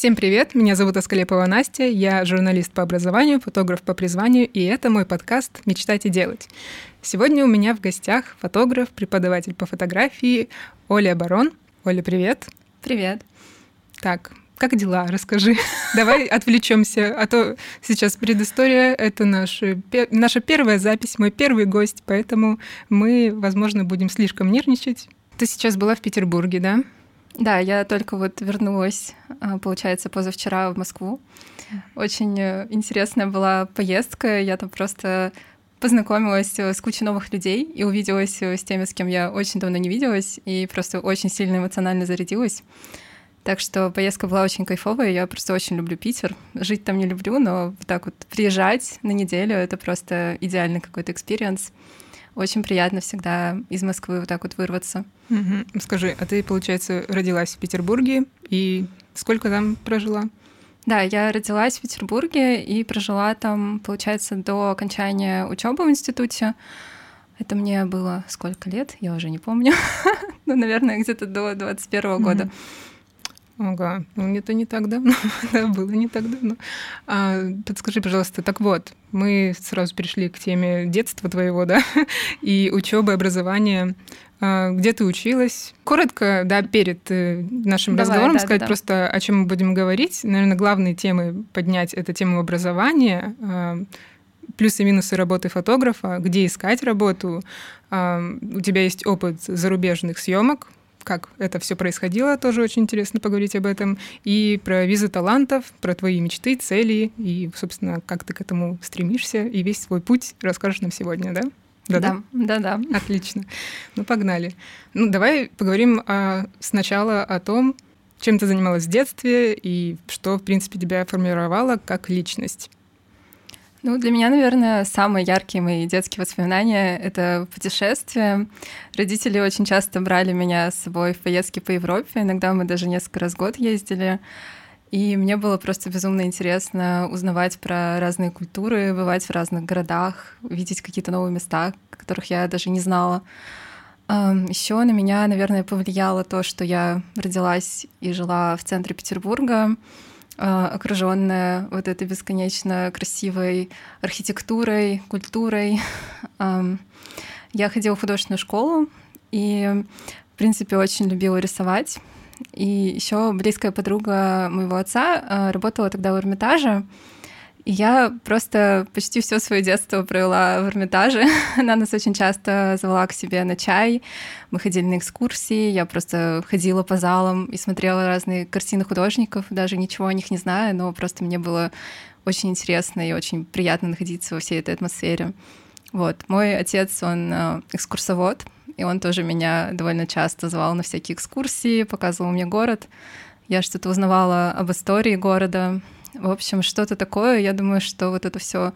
Всем привет, меня зовут Аскалепова Настя, я журналист по образованию, фотограф по призванию, и это мой подкаст «Мечтать и делать». Сегодня у меня в гостях фотограф, преподаватель по фотографии Оля Барон. Оля, привет. Привет. Так, как дела? Расскажи. Давай отвлечемся, а то сейчас предыстория — это наша, наша первая запись, мой первый гость, поэтому мы, возможно, будем слишком нервничать. Ты сейчас была в Петербурге, да? Да, я только вот вернулась, а, получается, позавчера в Москву. Очень э, интересная была поездка. Я там просто познакомилась э, с кучей новых людей и увиделась э, с теми, с кем я очень давно не виделась, и просто очень сильно эмоционально зарядилась. Так что поездка была очень кайфовая. Я просто очень люблю Питер. Жить там не люблю, но вот так вот приезжать на неделю — это просто идеальный какой-то experience. Очень приятно всегда из Москвы вот так вот вырваться. Угу. Скажи, а ты, получается, родилась в Петербурге и сколько там прожила? Да, я родилась в Петербурге и прожила там, получается, до окончания учебы в институте. Это мне было сколько лет? Я уже не помню. ну, наверное, где-то до 21 года. Ага, ну это не так давно, да, было не так давно. А, подскажи, пожалуйста, так вот, мы сразу перешли к теме детства твоего, да, и учебы, образования. А, где ты училась? Коротко, да, перед э, нашим Давай, разговором да, сказать да, да. просто, о чем мы будем говорить. Наверное, главные темы поднять — это тему образования, а, плюсы и минусы работы фотографа, где искать работу. А, у тебя есть опыт зарубежных съемок, как это все происходило, тоже очень интересно поговорить об этом. И про визы талантов, про твои мечты, цели, и, собственно, как ты к этому стремишься, и весь свой путь расскажешь нам сегодня, да? Да-да. Да-да. Отлично. Ну, погнали. Ну, давай поговорим а, сначала о том, чем ты занималась в детстве и что, в принципе, тебя формировало как личность. Ну, для меня, наверное, самые яркие мои детские воспоминания — это путешествия. Родители очень часто брали меня с собой в поездки по Европе. Иногда мы даже несколько раз в год ездили. И мне было просто безумно интересно узнавать про разные культуры, бывать в разных городах, видеть какие-то новые места, которых я даже не знала. Еще на меня, наверное, повлияло то, что я родилась и жила в центре Петербурга. А, окруженная вот этой бесконечно красивой архитектурой, культурой. Я ходила в художественную школу и, в принципе, очень любила рисовать. И еще близкая подруга моего отца а, работала тогда в Эрмитаже, я просто почти все свое детство провела в Эрмитаже. Она нас очень часто звала к себе на чай. Мы ходили на экскурсии. Я просто ходила по залам и смотрела разные картины художников, даже ничего о них не знаю, но просто мне было очень интересно и очень приятно находиться во всей этой атмосфере. Вот. Мой отец, он э, экскурсовод, и он тоже меня довольно часто звал на всякие экскурсии, показывал мне город. Я что-то узнавала об истории города, в общем, что-то такое. Я думаю, что вот это все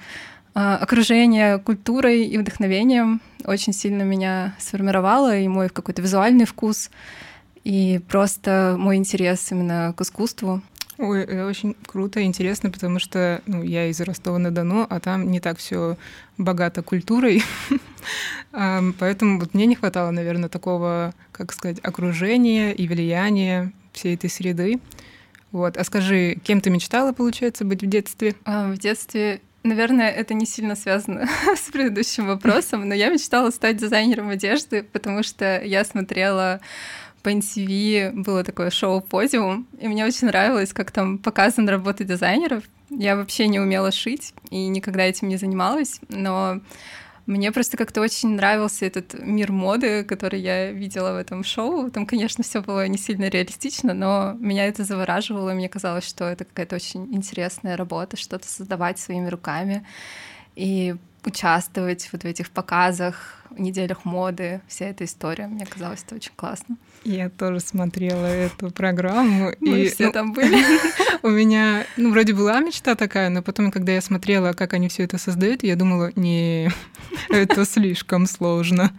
а, окружение культурой и вдохновением очень сильно меня сформировало, и мой какой-то визуальный вкус, и просто мой интерес именно к искусству. Ой, это очень круто и интересно, потому что ну, я из Ростова-на-Дону, а там не так все богато культурой. Поэтому вот мне не хватало, наверное, такого, как сказать, окружения и влияния всей этой среды. Вот. А скажи, кем ты мечтала, получается, быть в детстве? А, в детстве Наверное, это не сильно связано с предыдущим вопросом, но я мечтала стать дизайнером одежды, потому что я смотрела по NTV, было такое шоу «Подиум», и мне очень нравилось, как там показана работа дизайнеров. Я вообще не умела шить и никогда этим не занималась, но мне просто как-то очень нравился этот мир моды, который я видела в этом шоу. Там, конечно, все было не сильно реалистично, но меня это завораживало, мне казалось, что это какая-то очень интересная работа, что-то создавать своими руками и участвовать вот в этих показах, неделях моды, вся эта история. Мне казалось, это очень классно. Я тоже смотрела эту программу. Мы и, все ну, там были. У меня, ну, вроде была мечта такая, но потом, когда я смотрела, как они все это создают, я думала, не, это слишком сложно.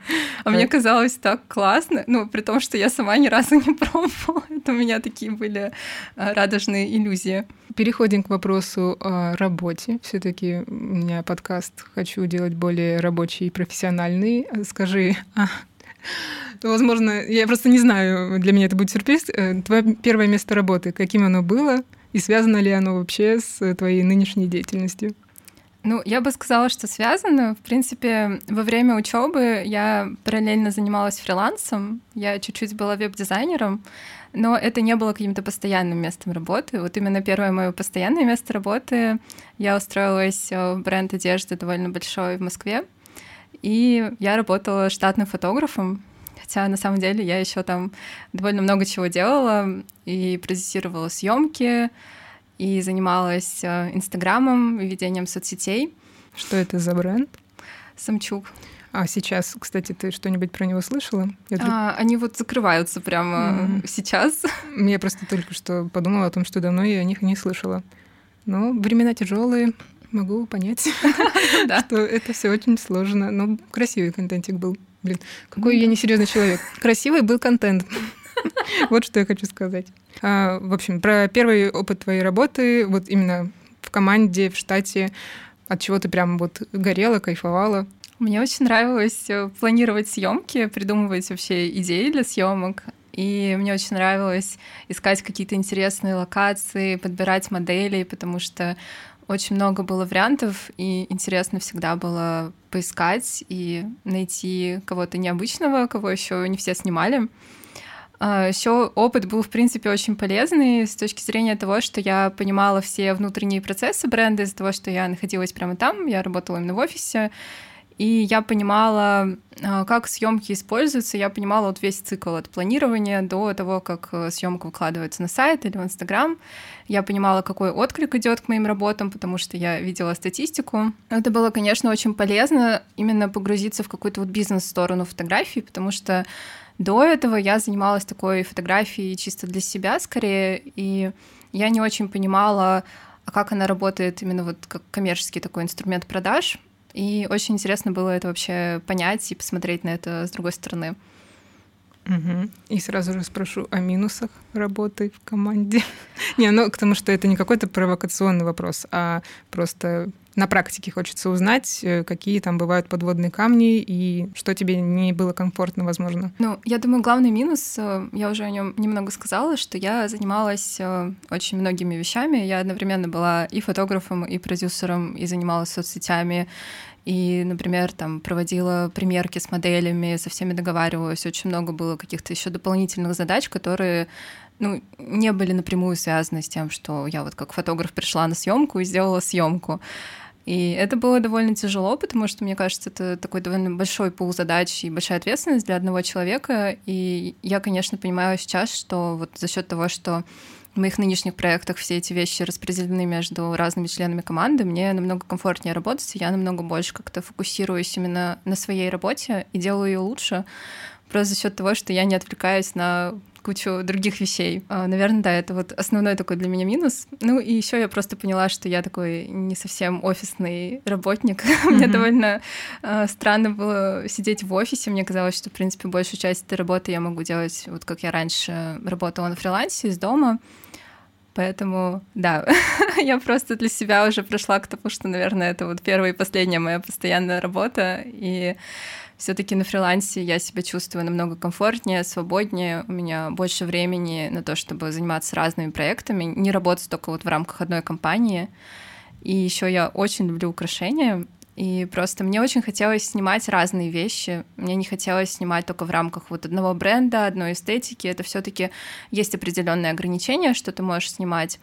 А мне казалось так классно, ну, при том, что я сама ни разу не пробовала. Это у меня такие были а, радужные иллюзии. Переходим к вопросу о работе. все таки у меня подкаст хочу делать более рабочий и профессиональный. Скажи, а Возможно, я просто не знаю, для меня это будет сюрприз. Э, твое первое место работы, каким оно было, и связано ли оно вообще с твоей нынешней деятельностью? Ну, я бы сказала, что связано. В принципе, во время учебы я параллельно занималась фрилансом. Я чуть-чуть была веб-дизайнером, но это не было каким-то постоянным местом работы. Вот именно первое мое постоянное место работы я устроилась в бренд одежды довольно большой в Москве. И я работала штатным фотографом, хотя на самом деле я еще там довольно много чего делала и продюсировала съемки, и занималась э, Инстаграмом, ведением соцсетей. Что это за бренд? Самчук. А сейчас, кстати, ты что-нибудь про него слышала? Я а, они вот закрываются прямо mm-hmm. сейчас. Я просто только что подумала о том, что давно я о них не слышала. Но времена тяжелые, могу понять, что это все очень сложно. Но красивый контентик был. Блин, какой я несерьезный человек. Красивый был контент. Вот что я хочу сказать. А, в общем, про первый опыт твоей работы, вот именно в команде, в штате, от чего ты прям вот горела, кайфовала? Мне очень нравилось э, планировать съемки, придумывать вообще идеи для съемок. И мне очень нравилось искать какие-то интересные локации, подбирать модели, потому что очень много было вариантов, и интересно всегда было поискать и найти кого-то необычного, кого еще не все снимали. А, Еще опыт был, в принципе, очень полезный с точки зрения того, что я понимала все внутренние процессы бренда из-за того, что я находилась прямо там, я работала именно в офисе, и я понимала, а, как съемки используются, я понимала вот весь цикл от планирования до того, как э, съемка выкладывается на сайт или в Инстаграм. Я понимала, какой отклик идет к моим работам, потому что я видела статистику. Это было, конечно, очень полезно именно погрузиться в какую-то вот бизнес-сторону фотографии, потому что до этого я занималась такой фотографией чисто для себя скорее, и я не очень понимала, а как она работает именно вот как коммерческий такой инструмент продаж. И очень интересно было это вообще понять и посмотреть на это с другой стороны. Угу. И сразу же спрошу о минусах работы в команде. не, ну, потому что это не какой-то провокационный вопрос, а просто на практике хочется узнать, э, какие там бывают подводные камни и что тебе не было комфортно, возможно. Ну, я думаю, главный минус, э, я уже о нем немного сказала, что я занималась э, очень многими вещами. Я одновременно была и фотографом, и продюсером, и занималась соцсетями, и, например, там проводила примерки с моделями, со всеми договаривалась. Очень много было каких-то еще дополнительных задач, которые ну, не были напрямую связаны с тем, что я вот как фотограф пришла на съемку и сделала съемку. И это было довольно тяжело, потому что, мне кажется, это такой довольно большой пул задач и большая ответственность для одного человека. И я, конечно, понимаю сейчас, что вот за счет того, что в моих нынешних проектах все эти вещи распределены между разными членами команды, мне намного комфортнее работать, я намного больше как-то фокусируюсь именно на своей работе и делаю ее лучше, просто за счет того, что я не отвлекаюсь на кучу других вещей. А, наверное, да, это вот основной такой для меня минус. Ну и еще я просто поняла, что я такой не совсем офисный работник. Мне довольно а, странно было сидеть в офисе. Мне казалось, что, в принципе, большую часть этой работы я могу делать, вот как я раньше работала на фрилансе из дома. Поэтому, да, я просто для себя уже пришла к тому, что, наверное, это вот первая и последняя моя постоянная работа. И все-таки на фрилансе я себя чувствую намного комфортнее, свободнее, у меня больше времени на то, чтобы заниматься разными проектами, не работать только вот в рамках одной компании. И еще я очень люблю украшения, и просто мне очень хотелось снимать разные вещи. Мне не хотелось снимать только в рамках вот одного бренда, одной эстетики. Это все-таки есть определенные ограничения, что ты можешь снимать.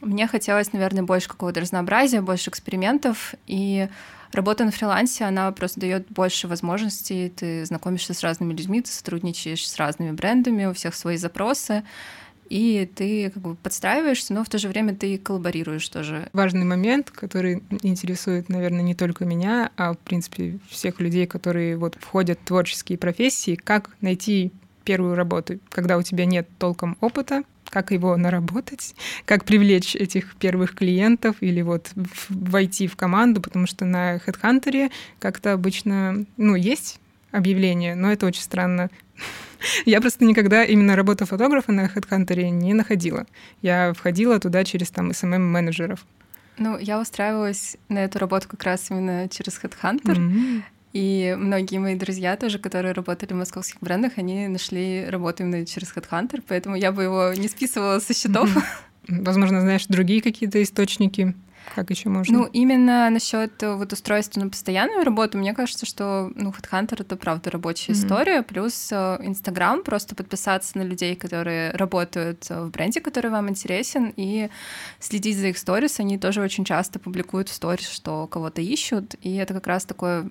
Мне хотелось, наверное, больше какого-то разнообразия, больше экспериментов. И Работа на фрилансе, она просто дает больше возможностей, ты знакомишься с разными людьми, ты сотрудничаешь с разными брендами, у всех свои запросы, и ты как бы подстраиваешься, но в то же время ты коллаборируешь тоже. Важный момент, который интересует, наверное, не только меня, а, в принципе, всех людей, которые вот входят в творческие профессии, как найти первую работу, когда у тебя нет толком опыта, как его наработать, как привлечь этих первых клиентов или вот войти в команду, потому что на HeadHunter как-то обычно, ну, есть объявление, но это очень странно. Я просто никогда именно работу фотографа на HeadHunter не находила. Я входила туда через там SMM-менеджеров. Ну, я устраивалась на эту работу как раз именно через HeadHunter. Mm-hmm. И многие мои друзья тоже, которые работали в московских брендах, они нашли работу именно через HeadHunter, поэтому я бы его не списывала со счетов. Возможно, знаешь другие какие-то источники как еще можно? Ну, именно насчет э, вот устройства на постоянную работу, мне кажется, что ну, HeadHunter — это правда рабочая mm-hmm. история, плюс э, Инстаграм, просто подписаться на людей, которые работают в бренде, который вам интересен, и следить за их сторис. Они тоже очень часто публикуют в сторис, что кого-то ищут, и это как раз такой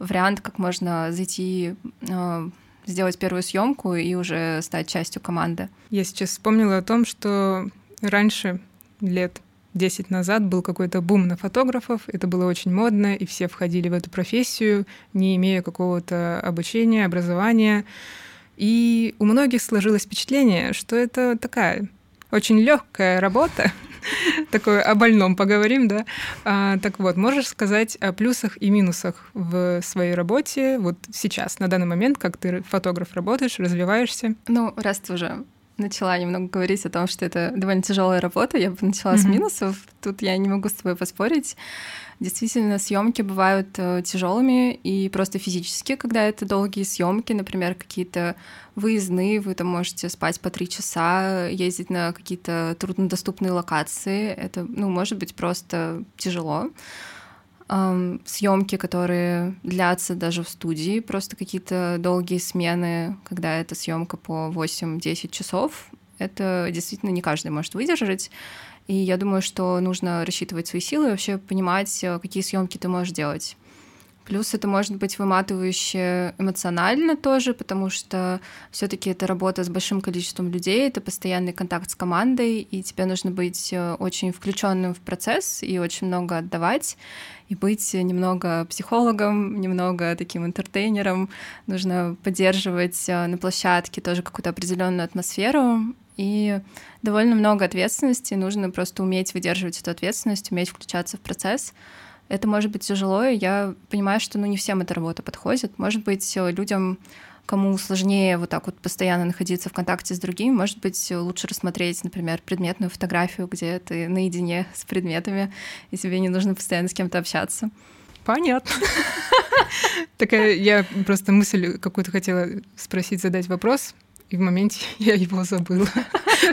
вариант, как можно зайти э, сделать первую съемку и уже стать частью команды. Я сейчас вспомнила о том, что раньше, лет 10 назад был какой-то бум на фотографов, это было очень модно, и все входили в эту профессию, не имея какого-то обучения, образования. И у многих сложилось впечатление, что это такая очень легкая работа, такое о больном поговорим, да. А, так вот, можешь сказать о плюсах и минусах в своей работе вот сейчас, на данный момент, как ты фотограф работаешь, развиваешься? Ну, раз ты уже начала немного говорить о том, что это довольно тяжелая работа, я бы начала mm-hmm. с минусов. Тут я не могу с тобой поспорить. Действительно, съемки бывают э, тяжелыми и просто физически, когда это долгие съемки, например, какие-то выездные, вы там можете спать по три часа, ездить на какие-то труднодоступные локации. Это, ну, может быть просто тяжело съемки, которые длятся даже в студии, просто какие-то долгие смены, когда это съемка по 8-10 часов, это действительно не каждый может выдержать. И я думаю, что нужно рассчитывать свои силы и вообще понимать, э, какие съемки ты можешь делать. Плюс это может быть выматывающе эмоционально тоже, потому что все-таки это работа с большим количеством людей, это постоянный контакт с командой, и тебе нужно быть э, очень включенным в процесс и очень много отдавать, и быть немного психологом, немного таким интертейнером. Нужно поддерживать э, на площадке тоже какую-то определенную атмосферу, и довольно много ответственности, нужно просто уметь выдерживать эту ответственность, уметь включаться в процесс. Это может быть тяжело, и я понимаю, что ну, не всем эта работа подходит. Может быть, э, людям, кому сложнее вот так вот постоянно находиться в контакте с другими, может быть, лучше рассмотреть, например, предметную фотографию, где ты наедине с предметами, и тебе не нужно постоянно с кем-то общаться. Понятно. Такая, я просто мысль какую-то хотела спросить, задать вопрос и в моменте я его забыла.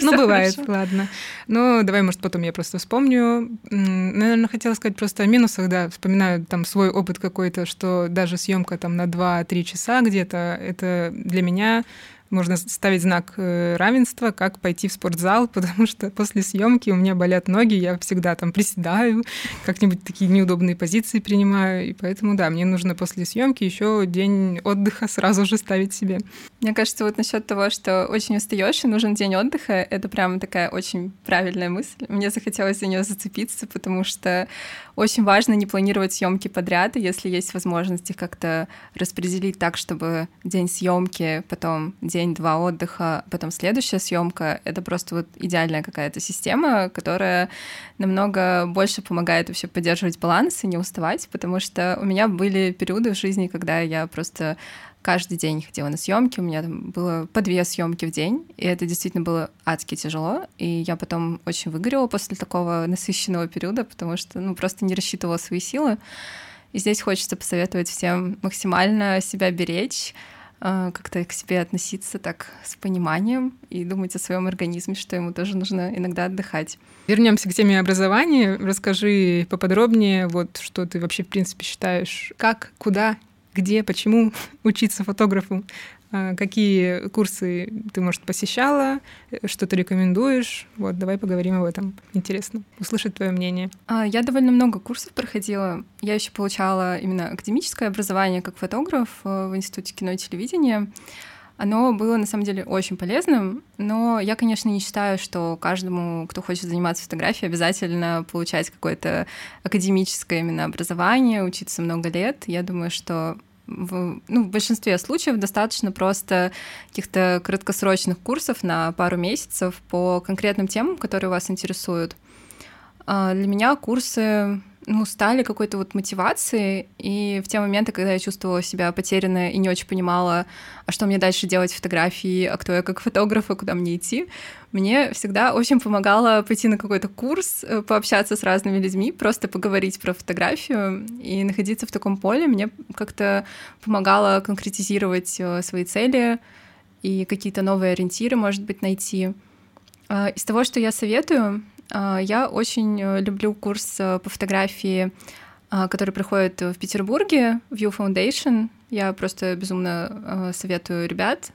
Ну, бывает, ладно. Ну, давай, может, потом я просто вспомню. Наверное, хотела сказать просто о минусах, да, вспоминаю там свой опыт какой-то, что даже съемка там на 2-3 часа где-то, это для меня можно ставить знак э, равенства, как пойти в спортзал, потому что после съемки у меня болят ноги, я всегда там приседаю, как-нибудь такие неудобные позиции принимаю, и поэтому, да, мне нужно после съемки еще день отдыха сразу же ставить себе. Мне кажется, вот насчет того, что очень устаешь и нужен день отдыха, это прям такая очень правильная мысль. Мне захотелось за нее зацепиться, потому что очень важно не планировать съемки подряд, и если есть возможность их как-то распределить так, чтобы день съемки, потом день-два отдыха, потом следующая съемка, это просто вот идеальная какая-то система, которая намного больше помогает вообще поддерживать баланс и не уставать, потому что у меня были периоды в жизни, когда я просто каждый день ходила на съемки, у меня там было по две съемки в день, и это действительно было адски тяжело, и я потом очень выгорела после такого насыщенного периода, потому что ну, просто не рассчитывала свои силы. И здесь хочется посоветовать всем максимально себя беречь, а, как-то к себе относиться так с пониманием и думать о своем организме, что ему тоже нужно иногда отдыхать. Вернемся к теме образования. Расскажи поподробнее, вот что ты вообще в принципе считаешь, как, куда где, почему учиться фотографу, а, какие курсы ты, может, посещала, что ты рекомендуешь. Вот, давай поговорим об этом. Интересно услышать твое мнение. А, я довольно много курсов проходила. Я еще получала именно академическое образование как фотограф э, в Институте кино и телевидения. Оно было на самом деле очень полезным, но я, конечно, не считаю, что каждому, кто хочет заниматься фотографией, обязательно получать какое-то академическое именно образование, учиться много лет. Я думаю, что в, ну, в большинстве случаев достаточно просто каких-то краткосрочных курсов на пару месяцев по конкретным темам, которые вас интересуют. А, для меня курсы ну, стали какой-то вот мотивацией, и в те моменты, когда я чувствовала себя потерянной и не очень понимала, а что мне дальше делать фотографии, а кто я как фотограф, и куда мне идти, мне всегда очень помогало пойти на какой-то курс, э, пообщаться с разными людьми, просто поговорить про фотографию и находиться в таком поле мне как-то помогало конкретизировать э, свои цели и какие-то новые ориентиры, может быть, найти. А, из того, что я советую, а, я очень э, люблю курс э, по фотографии, а, который проходит в Петербурге, View Foundation. Я просто безумно э, советую ребят.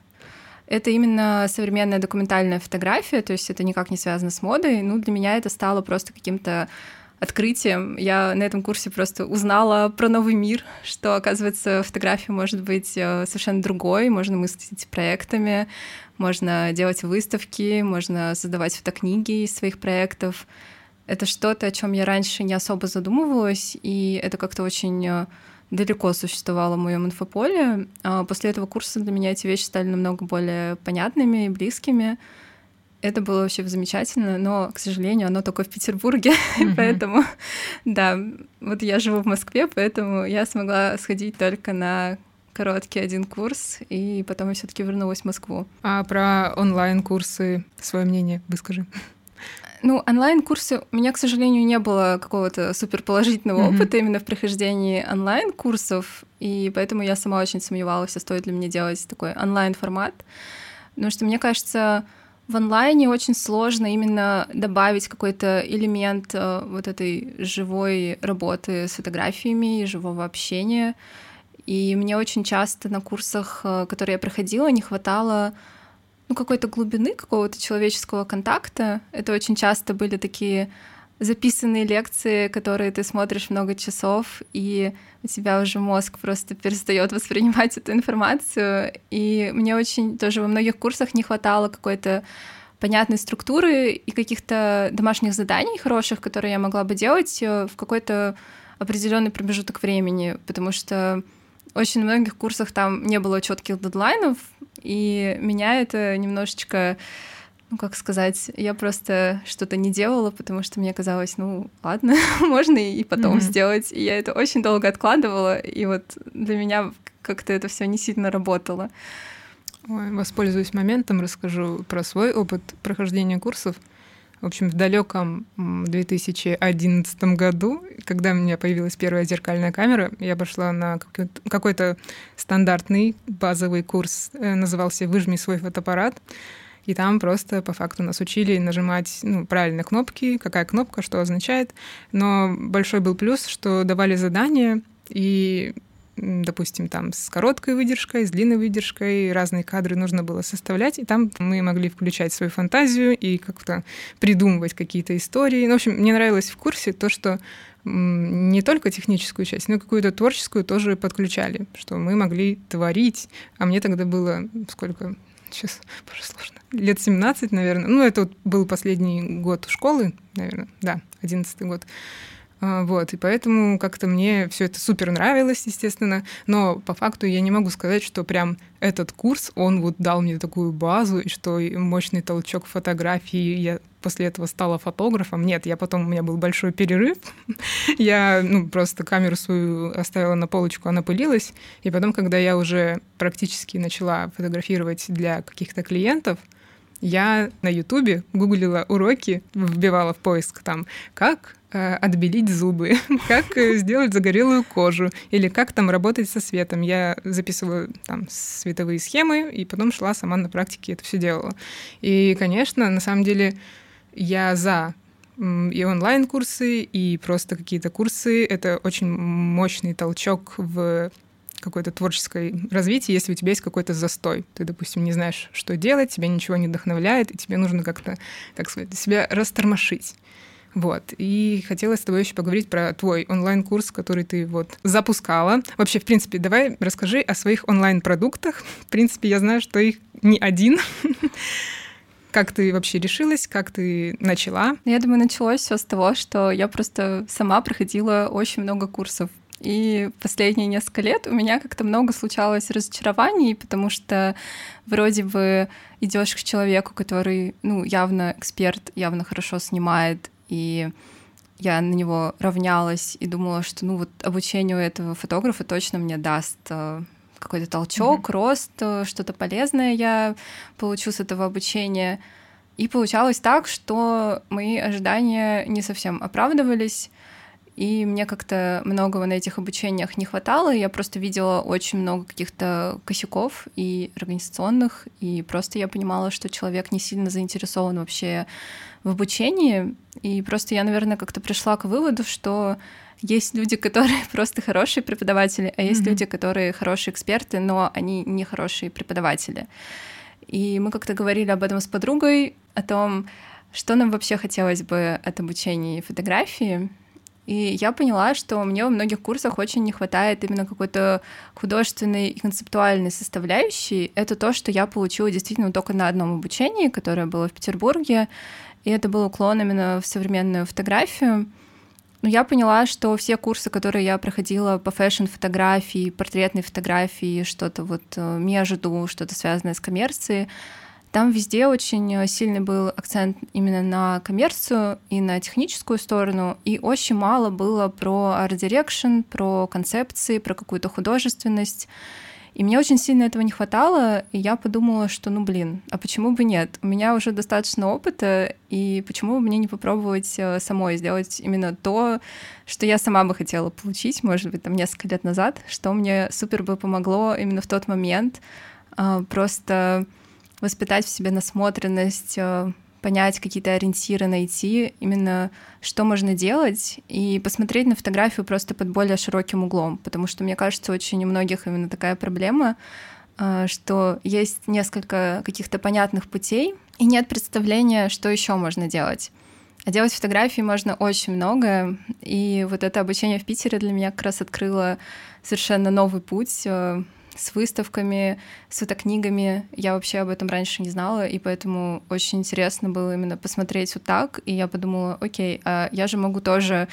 Это именно современная документальная фотография, то есть это никак не связано с модой. Ну, для меня это стало просто каким-то открытием. Я на этом курсе просто узнала про новый мир, что, оказывается, фотография может быть совершенно другой, можно мыслить проектами, можно делать выставки, можно создавать фотокниги из своих проектов. Это что-то, о чем я раньше не особо задумывалась, и это как-то очень э, далеко существовало в моем инфополе. А после этого курса для меня эти вещи стали намного более понятными и близкими. Это было вообще замечательно, но, к сожалению, оно только в Петербурге, mm-hmm. поэтому, да, вот я живу в Москве, поэтому я смогла сходить только на короткий один курс, и потом я все-таки вернулась в Москву. А про онлайн-курсы свое мнение выскажи. Ну, онлайн-курсы у меня, к сожалению, не было какого-то суперположительного mm-hmm. опыта именно в прохождении онлайн-курсов, и поэтому я сама очень сомневалась, а стоит ли мне делать такой онлайн-формат. Потому что мне кажется, в онлайне очень сложно именно добавить какой-то элемент э, вот этой живой работы с фотографиями и живого общения. И мне очень часто на курсах, э, которые я проходила, не хватало ну, какой-то глубины, какого-то человеческого контакта. Это очень часто были такие записанные лекции, которые ты смотришь много часов, и у тебя уже мозг просто перестает воспринимать эту информацию. И мне очень тоже во многих курсах не хватало какой-то понятной структуры и каких-то домашних заданий хороших, которые я могла бы делать э, в какой-то определенный промежуток времени, потому что очень многих курсах там не было четких дедлайнов, и меня это немножечко, ну как сказать, я просто что-то не делала, потому что мне казалось, ну ладно, можно и потом mm-hmm. сделать. И я это очень долго откладывала, и вот для меня как-то это все не сильно работало. Ой, воспользуюсь моментом, расскажу про свой опыт прохождения курсов. В общем, в далеком 2011 году, когда у меня появилась первая зеркальная камера, я пошла на какой-то стандартный базовый курс, э, назывался «Выжми свой фотоаппарат». И там просто по факту нас учили нажимать ну, правильно кнопки, какая кнопка, что означает. Но большой был плюс, что давали задания, и допустим, там с короткой выдержкой, с длинной выдержкой, разные кадры нужно было составлять, и там мы могли включать свою фантазию и как-то придумывать какие-то истории. Ну, в общем, мне нравилось в курсе то, что не только техническую часть, но и какую-то творческую тоже подключали, что мы могли творить. А мне тогда было сколько? Сейчас, сложно. Лет 17, наверное. Ну, это вот был последний год школы, наверное. Да, 11 год. А, вот, и поэтому как-то мне все это супер нравилось, естественно, но по факту я не могу сказать, что прям этот курс, он вот дал мне такую базу, и что мощный толчок фотографии, я после этого стала фотографом. Нет, я потом, у меня был большой перерыв, я ну, просто камеру свою оставила на полочку, она пылилась, и потом, когда я уже практически начала фотографировать для каких-то клиентов, я на Ютубе гуглила уроки, вбивала в поиск там, как Э, отбелить зубы, как э, сделать загорелую кожу или как там работать со светом. Я записывала там световые схемы и потом шла сама на практике это все делала. И, конечно, на самом деле я за и онлайн-курсы, и просто какие-то курсы. Это очень мощный толчок в какое-то творческое развитие, если у тебя есть какой-то застой. Ты, допустим, не знаешь, что делать, тебя ничего не вдохновляет, и тебе нужно как-то, как сказать, себя растормошить. Вот. И хотела с тобой еще поговорить про твой онлайн-курс, который ты вот запускала. Вообще, в принципе, давай расскажи о своих онлайн-продуктах. В принципе, я знаю, что их не один. Как ты вообще решилась, как ты начала? Я думаю, началось все с того, что я просто сама проходила очень много курсов. И последние несколько лет у меня как-то много случалось разочарований, потому что вроде бы идешь к человеку, который, ну, явно эксперт, явно хорошо снимает, и я на него равнялась и думала, что ну вот обучение у этого фотографа точно мне даст э, какой-то толчок, mm-hmm. рост, э, что-то полезное я получу с этого обучения. И получалось так, что мои ожидания не совсем оправдывались, и мне как-то многого на этих обучениях не хватало. Я просто видела очень много каких-то косяков и организационных, и просто я понимала, что человек не сильно заинтересован вообще в обучении. И просто я, наверное, как-то пришла к выводу, что есть люди, которые просто хорошие преподаватели, а есть mm-hmm. люди, которые хорошие эксперты, но они не хорошие преподаватели. И мы как-то говорили об этом с подругой, о том, что нам вообще хотелось бы от обучения фотографии. И я поняла, что мне во многих курсах очень не хватает именно какой-то художественной и концептуальной составляющей. Это то, что я получила действительно только на одном обучении, которое было в Петербурге. И это был уклон именно в современную фотографию. Но я поняла, что все курсы, которые я проходила по fashion-фотографии, портретной фотографии, что-то вот э, между, что-то связанное с коммерцией, там везде очень сильный был акцент именно на коммерцию и на техническую сторону, и очень мало было про art direction, про концепции, про какую-то художественность. И мне очень сильно этого не хватало, и я подумала, что, ну, блин, а почему бы нет? У меня уже достаточно опыта, и почему бы мне не попробовать э, самой сделать именно то, что я сама бы хотела получить, может быть, там несколько лет назад, что мне супер бы помогло именно в тот момент э, просто воспитать в себе насмотренность, э, понять какие-то ориентиры, найти именно что можно делать и посмотреть на фотографию просто под более широким углом, потому что мне кажется, очень у многих именно такая проблема, э, что есть несколько каких-то понятных путей и нет представления, что еще можно делать. А делать фотографии можно очень много, и вот это обучение в Питере для меня как раз открыло совершенно новый путь э, с выставками, с фотокнигами. Я вообще об этом раньше не знала, и поэтому очень интересно было именно посмотреть вот так. И я подумала, окей, а я же могу тоже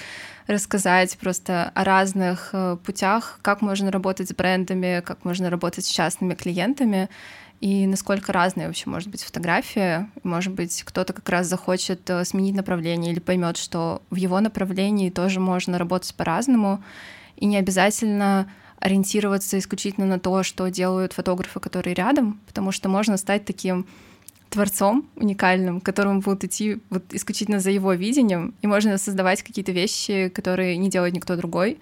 рассказать просто о разных э, путях, как можно работать с брендами, как можно работать с частными клиентами и насколько разная вообще может быть фотография. Может быть, кто-то как раз захочет э, сменить направление или поймет, что в его направлении тоже можно работать по-разному, и не обязательно ориентироваться исключительно на то, что делают фотографы, которые рядом, потому что можно стать таким творцом уникальным, которому будут идти вот исключительно за его видением, и можно создавать какие-то вещи, которые не делает никто другой,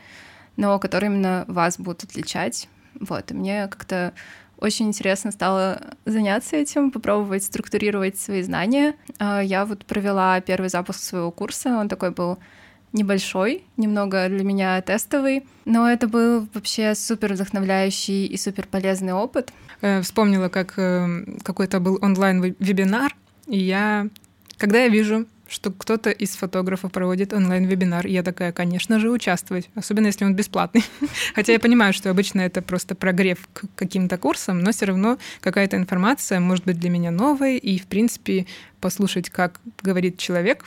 но которые именно вас будут отличать. Вот, и мне как-то очень интересно стало заняться этим, попробовать структурировать свои знания. А, я вот провела первый запуск своего курса, он такой был небольшой, немного для меня тестовый, но это был вообще супер вдохновляющий и супер полезный опыт. Э, вспомнила, как э, какой-то был онлайн-вебинар, и я, когда я вижу, что кто-то из фотографов проводит онлайн-вебинар. Я такая, конечно же, участвовать, особенно если он бесплатный. Хотя я понимаю, что обычно это просто прогрев к каким-то курсам, но все равно какая-то информация может быть для меня новой, и, в принципе, послушать, как говорит человек,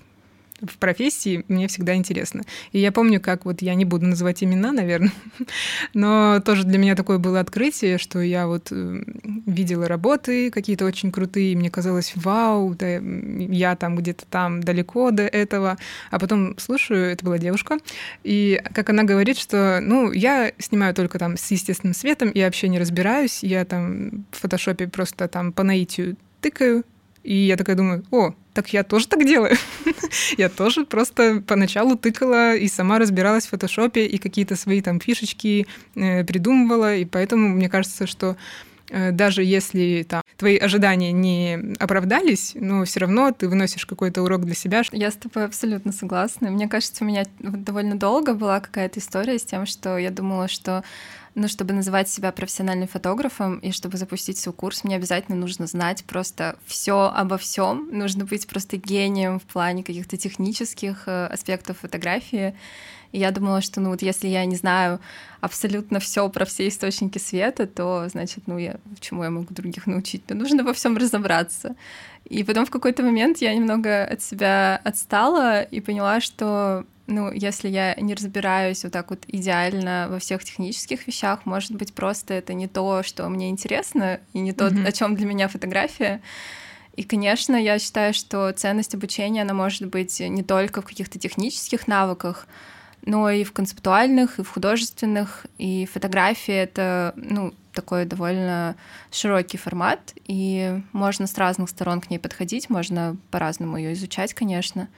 в профессии мне всегда интересно. И я помню, как вот я не буду называть имена, наверное, но тоже для меня такое было открытие, что я вот э, видела работы какие-то очень крутые, и мне казалось, вау, да, я там где-то там далеко до этого, а потом слушаю, это была девушка, и как она говорит, что, ну, я снимаю только там с естественным светом, я вообще не разбираюсь, я там в фотошопе просто там по наитию тыкаю, и я такая думаю, о, так я тоже так делаю. я тоже просто поначалу тыкала и сама разбиралась в фотошопе и какие-то свои там фишечки э, придумывала. И поэтому мне кажется, что э, даже если там твои ожидания не оправдались, но все равно ты выносишь какой-то урок для себя. Я с тобой абсолютно согласна. Мне кажется, у меня довольно долго была какая-то история с тем, что я думала, что ну, чтобы называть себя профессиональным фотографом и чтобы запустить свой курс, мне обязательно нужно знать просто все обо всем. Нужно быть просто гением в плане каких-то технических э, аспектов фотографии. И я думала, что, ну, вот если я не знаю абсолютно все про все источники света, то, значит, ну, я, чему я могу других научить? Но нужно во всем разобраться. И потом в какой-то момент я немного от себя отстала и поняла, что ну, если я не разбираюсь вот так вот идеально во всех технических вещах, может быть, просто это не то, что мне интересно, и не то, mm-hmm. о чем для меня фотография. И, конечно, я считаю, что ценность обучения, она может быть не только в каких-то технических навыках, но и в концептуальных, и в художественных, и фотографии — это, ну, такой довольно широкий формат, и можно с разных сторон к ней подходить, можно по-разному ее изучать, конечно.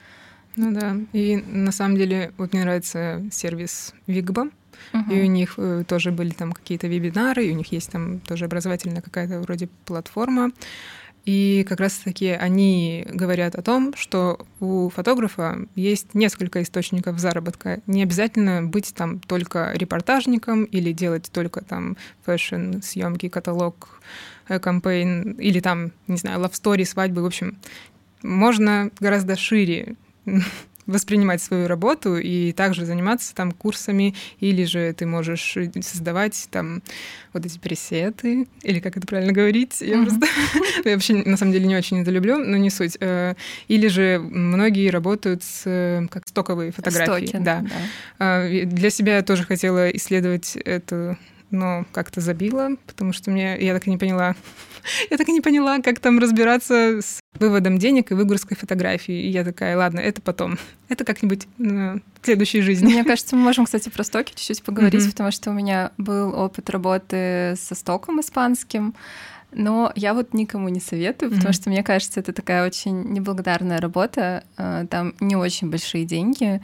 Ну да, и на самом деле вот мне нравится сервис Вигба, uh-huh. и у них э, тоже были там какие-то вебинары, и у них есть там тоже образовательная какая-то вроде платформа, и как раз-таки они говорят о том, что у фотографа есть несколько источников заработка. Не обязательно быть там только репортажником или делать только там fashion, съемки, каталог, э, campaign или там, не знаю, story, свадьбы. В общем, можно гораздо шире воспринимать свою работу и также заниматься там курсами, или же ты можешь создавать там вот эти пресеты, или как это правильно говорить, я mm-hmm. просто я вообще на самом деле не очень это люблю, но не суть. Э, или же многие работают с как стоковые фотографии, Стоки, да. да. А, для себя я тоже хотела исследовать эту но как-то забила, потому что мне я так и не поняла, я так и не поняла, как там разбираться с выводом денег и выгрузкой фотографий. И я такая, ладно, это потом, это как-нибудь в следующей жизни. Мне кажется, мы можем, кстати, про стоки чуть-чуть поговорить, mm-hmm. потому что у меня был опыт работы со стоком испанским. Но я вот никому не советую, потому mm-hmm. что мне кажется, это такая очень неблагодарная работа. А, там не очень большие деньги.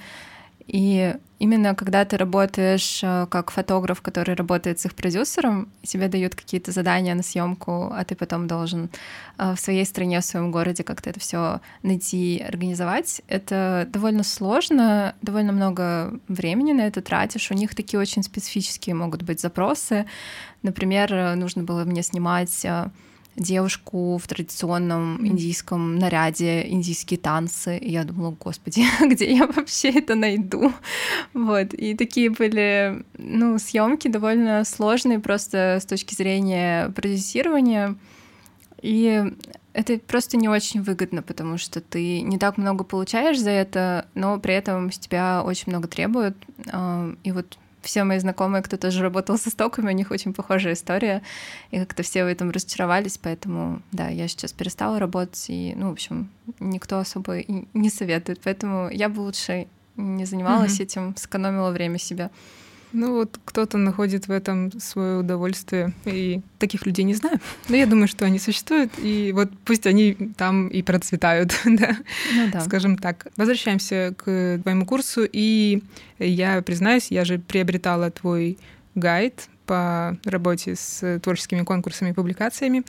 И именно когда ты работаешь э, как фотограф, который работает с их продюсером, тебе дают какие-то задания на съемку, а ты потом должен э, в своей стране, в своем городе как-то это все найти, организовать, это довольно сложно, довольно много времени на это тратишь. У них такие очень специфические могут быть запросы. Например, э, нужно было мне снимать девушку в традиционном индийском наряде, индийские танцы. И я думала, господи, где я вообще это найду? Вот. И такие были, ну, съемки довольно сложные просто с точки зрения продюсирования. И это просто не очень выгодно, потому что ты не так много получаешь за это, но при этом с тебя очень много требуют. А, и вот все мои знакомые, кто тоже работал со стоками, у них очень похожая история, и как-то все в этом разочаровались, поэтому, да, я сейчас перестала работать, и, ну, в общем, никто особо не советует, поэтому я бы лучше не занималась mm-hmm. этим, сэкономила время себя. Ну вот кто-то находит в этом свое удовольствие, и таких людей не знаю. Но я думаю, что они существуют, и вот пусть они там и процветают, да, ну, да. скажем так. Возвращаемся к твоему курсу, и я признаюсь, я же приобретала твой гайд по работе с творческими конкурсами и публикациями.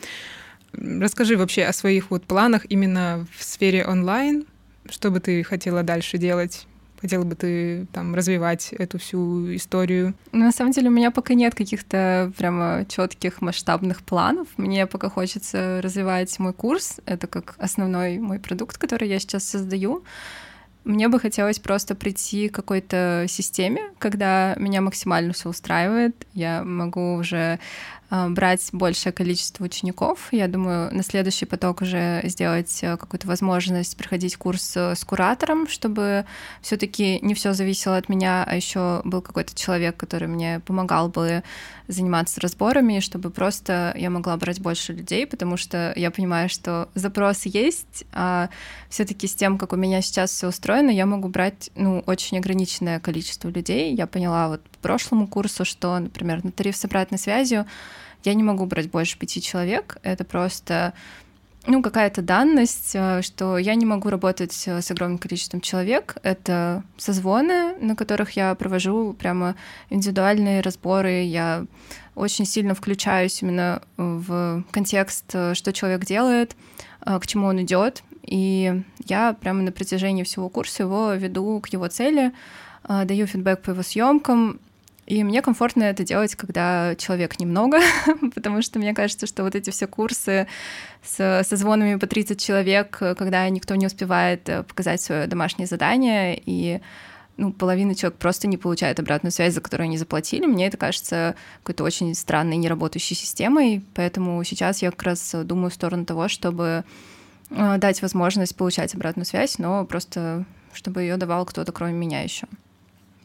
Расскажи вообще о своих вот планах именно в сфере онлайн, что бы ты хотела дальше делать Хотела бы ты там развивать эту всю историю? Ну, на самом деле у меня пока нет каких-то прямо четких масштабных планов. Мне пока хочется развивать мой курс. Это как основной мой продукт, который я сейчас создаю. Мне бы хотелось просто прийти к какой-то системе, когда меня максимально все устраивает. Я могу уже брать большее количество учеников. Я думаю, на следующий поток уже сделать э, какую-то возможность проходить курс э, с куратором, чтобы все-таки не все зависело от меня, а еще был какой-то человек, который мне помогал бы заниматься разборами, чтобы просто я могла брать больше людей, потому что я понимаю, что запрос есть, а все-таки с тем, как у меня сейчас все устроено, я могу брать ну, очень ограниченное количество людей. Я поняла вот по прошлому курсу, что, например, на тариф с обратной связью я не могу брать больше пяти человек. Это просто ну, какая-то данность, э, что я не могу работать э, с огромным количеством человек. Это созвоны, на которых я провожу прямо индивидуальные разборы. Я очень сильно включаюсь именно в контекст, э, что человек делает, к чему он идет. И я прямо на протяжении всего курса его веду к его цели, даю фидбэк по его съемкам, и мне комфортно это делать, когда человек немного, потому что мне кажется, что вот эти все курсы с созвонами по 30 человек, когда никто не успевает э, показать свое домашнее задание, и ну, половина человек просто не получает обратную связь, за которую они заплатили. Мне это кажется какой-то очень странной, неработающей системой, поэтому сейчас я как раз думаю в сторону того, чтобы э, дать возможность получать обратную связь, но просто чтобы ее давал кто-то, кроме меня еще.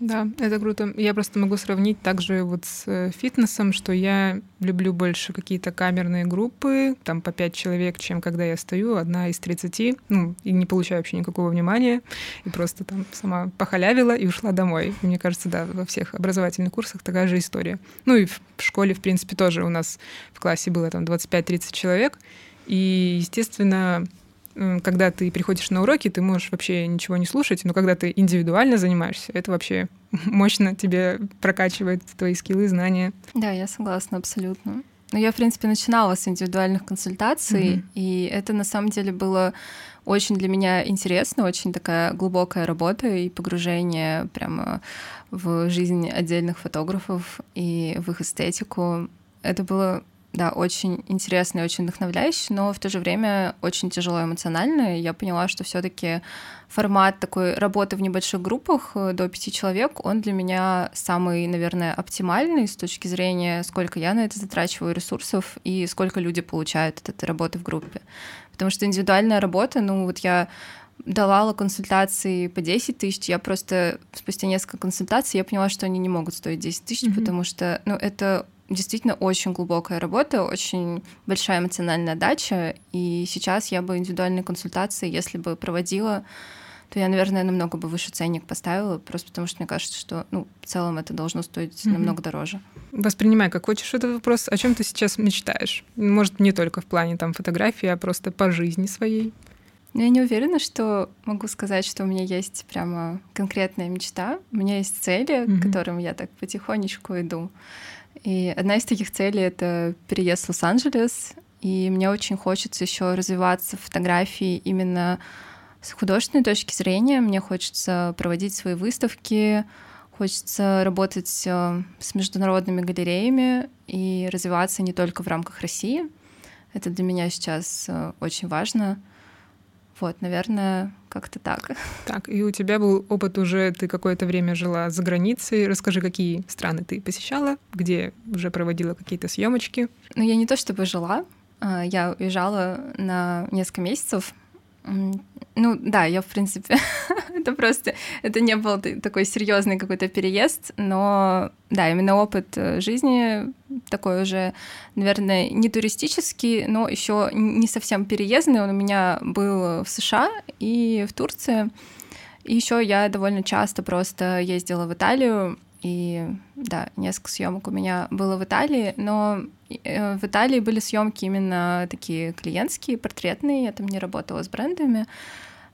Да, это круто. Я просто могу сравнить также вот с э, фитнесом, что я люблю больше какие-то камерные группы, там по пять человек, чем когда я стою, одна из 30, ну, и не получаю вообще никакого внимания, и просто там сама похалявила и ушла домой. И мне кажется, да, во всех образовательных курсах такая же история. Ну и в школе, в принципе, тоже у нас в классе было там 25-30 человек, и, естественно, когда ты приходишь на уроки, ты можешь вообще ничего не слушать, но когда ты индивидуально занимаешься, это вообще мощно тебе прокачивает твои скиллы, знания. Да, я согласна абсолютно. Ну, я, в принципе, начинала с индивидуальных консультаций, mm-hmm. и это на самом деле было очень для меня интересно, очень такая глубокая работа и погружение прямо в жизнь отдельных фотографов и в их эстетику. Это было да, очень интересно и очень вдохновляюще, но в то же время очень тяжело эмоционально. И я поняла, что все-таки формат такой работы в небольших группах э, до пяти человек, он для меня самый, наверное, оптимальный с точки зрения, сколько я на это затрачиваю ресурсов и сколько люди получают от этой работы в группе. Потому что индивидуальная работа, ну вот я давала консультации по 10 тысяч, я просто спустя несколько консультаций я поняла, что они не могут стоить 10 тысяч, mm-hmm. потому что, ну, это действительно очень глубокая работа, очень большая эмоциональная дача. И сейчас я бы индивидуальные консультации, если бы проводила, то я, наверное, намного бы выше ценник поставила, просто потому что мне кажется, что ну, в целом это должно стоить mm-hmm. намного дороже. Воспринимай как хочешь этот вопрос. О чем ты сейчас мечтаешь? Может, не только в плане там фотографии, а просто по жизни своей? Но я не уверена, что могу сказать, что у меня есть прямо конкретная мечта. У меня есть цели, mm-hmm. к которым я так потихонечку иду. И одна из таких целей — это переезд в Лос-Анджелес. И мне очень хочется еще развиваться в фотографии именно с художественной точки зрения. Мне хочется проводить свои выставки, хочется работать э, с международными галереями и развиваться не только в рамках России. Это для меня сейчас э, очень важно — вот, наверное, как-то так. Так, и у тебя был опыт уже, ты какое-то время жила за границей. Расскажи, какие страны ты посещала, где уже проводила какие-то съемочки? Ну, я не то чтобы жила, а, я уезжала на несколько месяцев ну да, я в принципе, это просто, это не был такой серьезный какой-то переезд, но да, именно опыт э, жизни такой уже, наверное, не туристический, но еще не совсем переездный. Он у меня был в США и в Турции. И еще я довольно часто просто ездила в Италию, и да, несколько съемок у меня было в Италии, но э, в Италии были съемки именно такие клиентские, портретные, я там не работала с брендами,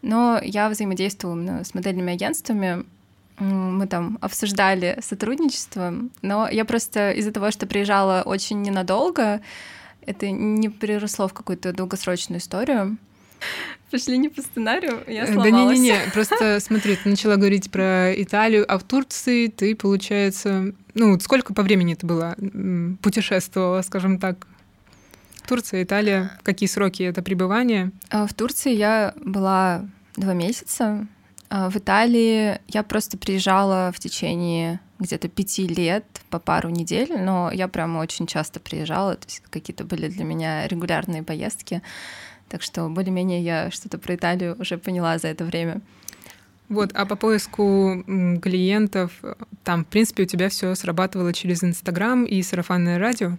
но я взаимодействовала с модельными агентствами, мы там обсуждали сотрудничество, но я просто из-за того, что приезжала очень ненадолго, это не переросло в какую-то долгосрочную историю. Пошли не по сценарию, я сломалась. Да не-не-не, просто смотри, ты начала говорить про Италию, а в Турции ты, получается, ну, сколько по времени ты была, путешествовала, скажем так? Турция, Италия, какие сроки это пребывания? А, в Турции я была два месяца, а в Италии я просто приезжала в течение где-то пяти лет по пару недель, но я прямо очень часто приезжала, то есть какие-то были для меня регулярные поездки. Так что более-менее я что-то про Италию уже поняла за это время. Вот, а по поиску клиентов, там, в принципе, у тебя все срабатывало через Инстаграм и сарафанное радио?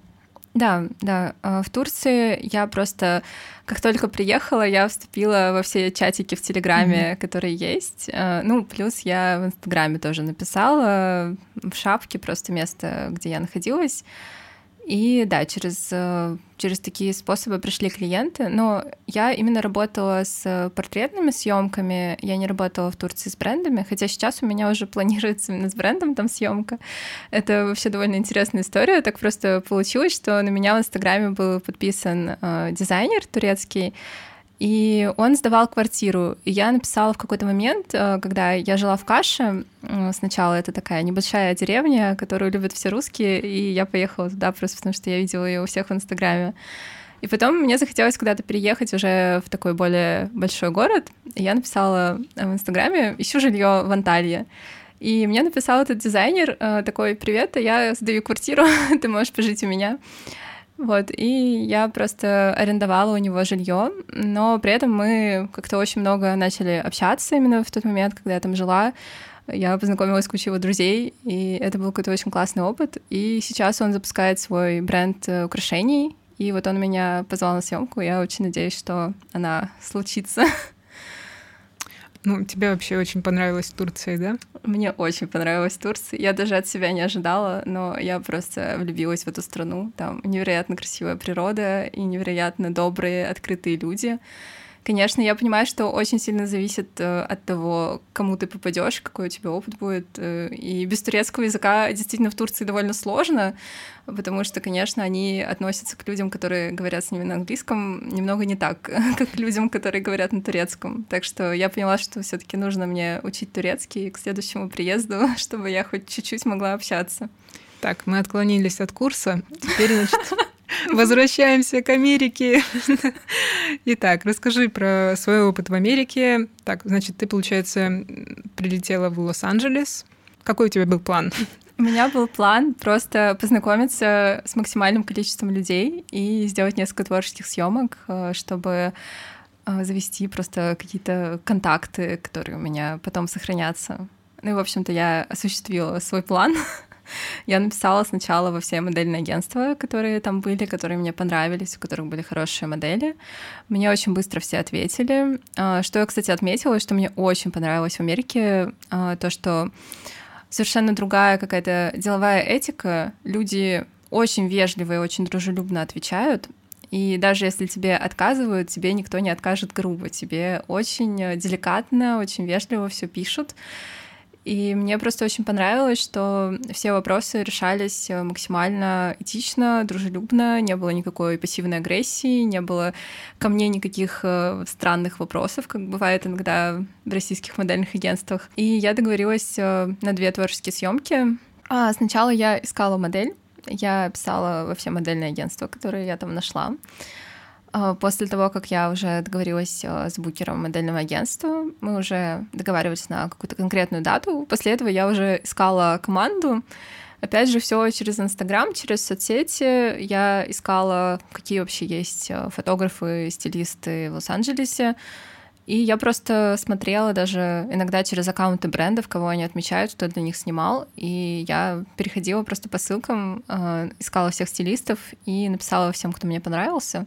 Да, да. А в Турции я просто, как только приехала, я вступила во все чатики в Телеграме, mm-hmm. которые есть. А, ну, плюс я в Инстаграме тоже написала в шапке просто место, где я находилась. И да, через, э, через такие способы пришли клиенты. Но я именно работала с портретными съемками. Я не работала в Турции с брендами, хотя сейчас у меня уже планируется именно с брендом там съемка. Это вообще довольно интересная история. Так просто получилось, что на меня в Инстаграме был подписан э, дизайнер турецкий. И он сдавал квартиру. И я написала в какой-то момент, э, когда я жила в Каше, сначала это такая небольшая деревня, которую любят все русские, и я поехала туда просто потому, что я видела ее у всех в Инстаграме. И потом мне захотелось куда-то переехать уже в такой более большой город. И я написала в Инстаграме «Ищу жилье в Анталии». И мне написал этот дизайнер э, такой «Привет, я сдаю квартиру, ты можешь пожить у меня». Вот, и я просто арендовала у него жилье, но при этом мы как-то очень много начали общаться именно в тот момент, когда я там жила. Я познакомилась с кучей его друзей, и это был какой-то очень классный опыт. И сейчас он запускает свой бренд э, украшений, и вот он меня позвал на съемку. Я очень надеюсь, что она случится. Ну, тебе вообще очень понравилось в Турции, да? Мне очень понравилось Турция. Я даже от себя не ожидала, но я просто влюбилась в эту страну. Там невероятно красивая природа и невероятно добрые, открытые люди. Конечно, я понимаю, что очень сильно зависит э, от того, кому ты попадешь, какой у тебя опыт будет. Э, и без турецкого языка действительно в Турции довольно сложно, потому что, конечно, они относятся к людям, которые говорят с ними на английском, немного не так, как к людям, которые говорят на турецком. Так что я поняла, что все таки нужно мне учить турецкий к следующему приезду, чтобы я хоть чуть-чуть могла общаться. Так, мы отклонились от курса. Теперь, значит, Возвращаемся к Америке. Итак, расскажи про свой опыт в Америке. Так, значит, ты, получается, прилетела в Лос-Анджелес. Какой у тебя был план? У меня был план просто познакомиться с максимальным количеством людей и сделать несколько творческих съемок, э, чтобы э, завести просто какие-то контакты, которые у меня потом сохранятся. Ну и, в общем-то, я осуществила свой план. Я написала сначала во все модельные агентства, которые там были, которые мне понравились, у которых были хорошие модели. Мне очень быстро все ответили. А, что я, кстати, отметила, что мне очень понравилось в Америке, а, то, что совершенно другая какая-то деловая этика. Люди очень вежливо и очень дружелюбно отвечают. И даже если тебе отказывают, тебе никто не откажет грубо. Тебе очень деликатно, очень вежливо все пишут. И мне просто очень понравилось, что все вопросы решались э, максимально этично, дружелюбно, не было никакой пассивной агрессии, не было ко мне никаких э, странных вопросов, как бывает иногда в российских модельных агентствах. И я договорилась э, на две творческие съемки. А сначала я искала модель, я писала во все модельные агентства, которые я там нашла. А, после того, как я уже договорилась э, с букером модельного агентства, мы уже договаривались на какую-то конкретную дату. После этого я уже искала команду. Опять же, все через Инстаграм, через соцсети. Я искала, какие вообще есть э, фотографы, стилисты в Лос-Анджелесе. И я просто смотрела даже иногда через аккаунты брендов, кого они отмечают, кто для них снимал. И я переходила просто по ссылкам, искала всех стилистов и написала всем, кто мне понравился.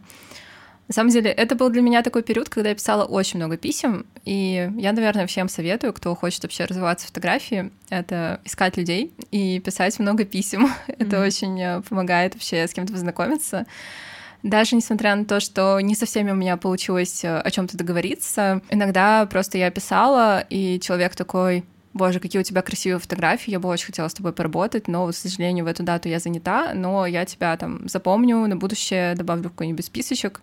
На самом деле, это был для меня такой период, когда я писала очень много писем, и я, наверное, всем советую, кто хочет вообще развиваться в фотографии, это искать людей и писать много писем. Mm-hmm. это очень э, помогает вообще с кем-то познакомиться. Даже несмотря на то, что не со всеми у меня получилось э, о чем-то договориться, иногда просто я писала, и человек такой, боже, какие у тебя красивые фотографии, я бы очень хотела с тобой поработать, но, к сожалению, в эту дату я занята, но я тебя там запомню, на будущее добавлю какой-нибудь списочек.